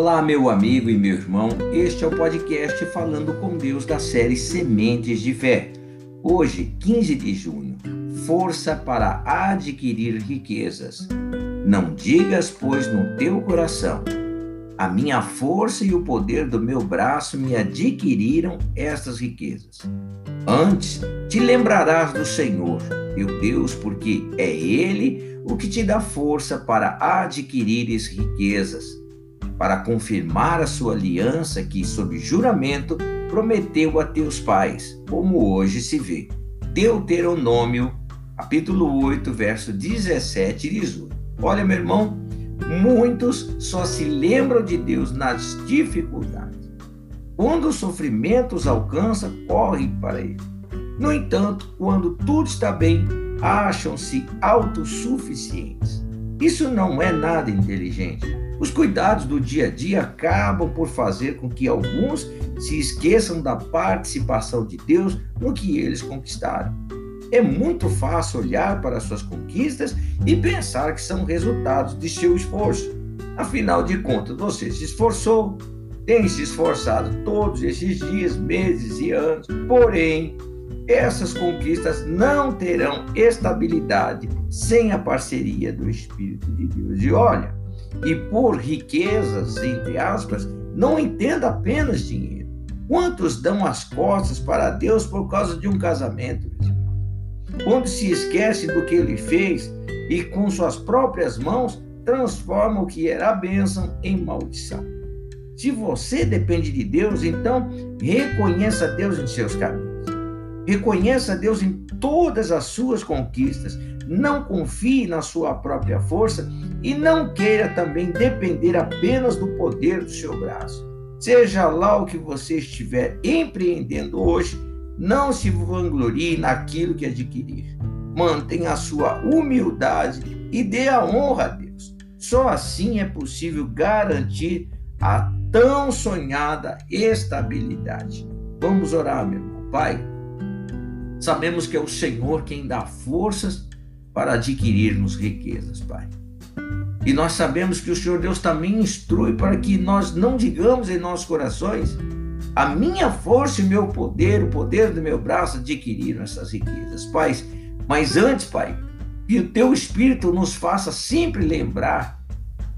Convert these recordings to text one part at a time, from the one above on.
Olá, meu amigo e meu irmão. Este é o podcast Falando com Deus da série Sementes de Fé. Hoje, 15 de junho, força para adquirir riquezas. Não digas, pois, no teu coração: a minha força e o poder do meu braço me adquiriram estas riquezas. Antes, te lembrarás do Senhor, teu Deus, porque é Ele o que te dá força para adquirires riquezas para confirmar a sua aliança que, sob juramento, prometeu a teus pais, como hoje se vê. Deuteronômio, capítulo 8, verso 17 e 18. Olha, meu irmão, muitos só se lembram de Deus nas dificuldades. Quando os sofrimentos correm para Ele. No entanto, quando tudo está bem, acham-se autossuficientes. Isso não é nada inteligente os cuidados do dia a dia acabam por fazer com que alguns se esqueçam da participação de Deus no que eles conquistaram. É muito fácil olhar para suas conquistas e pensar que são resultados de seu esforço. Afinal de contas, você se esforçou, tem se esforçado todos esses dias, meses e anos. Porém, essas conquistas não terão estabilidade sem a parceria do Espírito de Deus. E olha, e por riquezas, entre aspas, não entenda apenas dinheiro. Quantos dão as costas para Deus por causa de um casamento? Quando se esquece do que ele fez e com suas próprias mãos transforma o que era bênção em maldição. Se você depende de Deus, então reconheça Deus em seus caminhos. Reconheça Deus em todas as suas conquistas. Não confie na sua própria força e não queira também depender apenas do poder do seu braço. Seja lá o que você estiver empreendendo hoje, não se vanglorie naquilo que adquirir. Mantenha a sua humildade e dê a honra a Deus. Só assim é possível garantir a tão sonhada estabilidade. Vamos orar, meu irmão. Pai, sabemos que é o Senhor quem dá forças para adquirirmos riquezas, Pai. E nós sabemos que o Senhor Deus também instrui para que nós não digamos em nossos corações: a minha força e meu poder, o poder do meu braço adquiriram essas riquezas. Pai, mas antes, Pai, que o teu Espírito nos faça sempre lembrar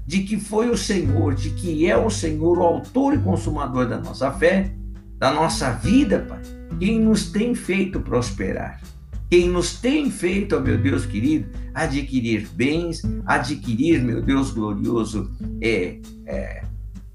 de que foi o Senhor, de que é o Senhor, o autor e consumador da nossa fé, da nossa vida, Pai, quem nos tem feito prosperar? Quem nos tem feito, ó meu Deus querido, adquirir bens, adquirir, meu Deus glorioso, é, é,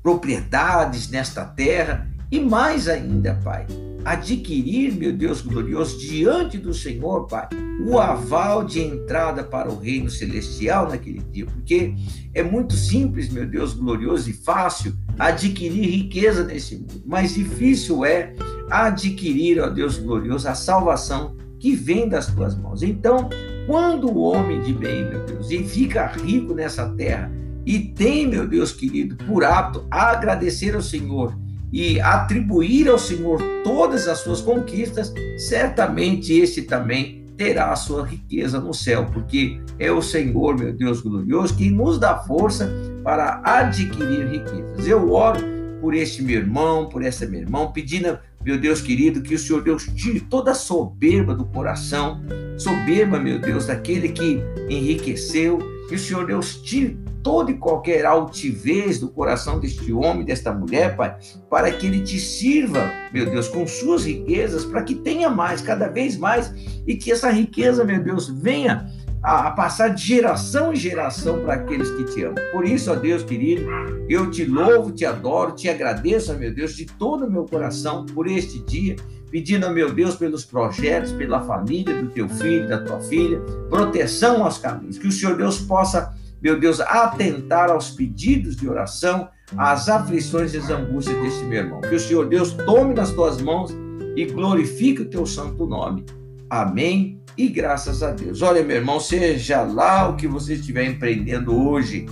propriedades nesta terra e mais ainda, Pai, adquirir, meu Deus glorioso, diante do Senhor, Pai, o aval de entrada para o reino celestial naquele dia, porque é muito simples, meu Deus glorioso, e fácil adquirir riqueza nesse mundo, mas difícil é adquirir, ó Deus glorioso, a salvação que vem das tuas mãos. Então, quando o homem de bem, meu Deus, e fica rico nessa terra e tem, meu Deus querido, por hábito agradecer ao Senhor e atribuir ao Senhor todas as suas conquistas, certamente esse também terá a sua riqueza no céu, porque é o Senhor, meu Deus glorioso, que nos dá força para adquirir riquezas. Eu oro por este meu irmão, por essa minha irmã, pedindo meu Deus querido, que o Senhor Deus tire toda a soberba do coração, soberba, meu Deus, daquele que enriqueceu, que o Senhor Deus tire toda e qualquer altivez do coração deste homem, desta mulher, Pai, para que ele te sirva, meu Deus, com suas riquezas, para que tenha mais, cada vez mais, e que essa riqueza, meu Deus, venha a, passar de geração em geração para aqueles que te amam. Por isso, ó Deus querido, eu te louvo, te adoro, te agradeço, meu Deus, de todo o meu coração por este dia, pedindo, meu Deus, pelos projetos, pela família do teu filho, da tua filha, proteção aos caminhos, que o Senhor Deus possa, meu Deus, atentar aos pedidos de oração, às aflições e às angústias deste meu irmão. Que o Senhor Deus tome nas tuas mãos e glorifique o teu santo nome. Amém e graças a Deus. Olha, meu irmão, seja lá o que você estiver empreendendo hoje,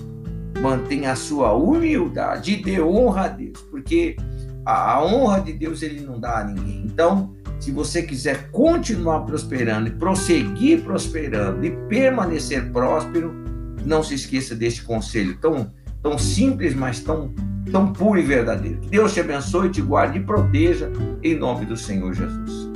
mantenha a sua humildade e dê honra a Deus, porque a honra de Deus ele não dá a ninguém. Então, se você quiser continuar prosperando e prosseguir prosperando e permanecer próspero, não se esqueça deste conselho tão, tão simples, mas tão tão puro e verdadeiro. Que Deus te abençoe, te guarde e proteja, em nome do Senhor Jesus.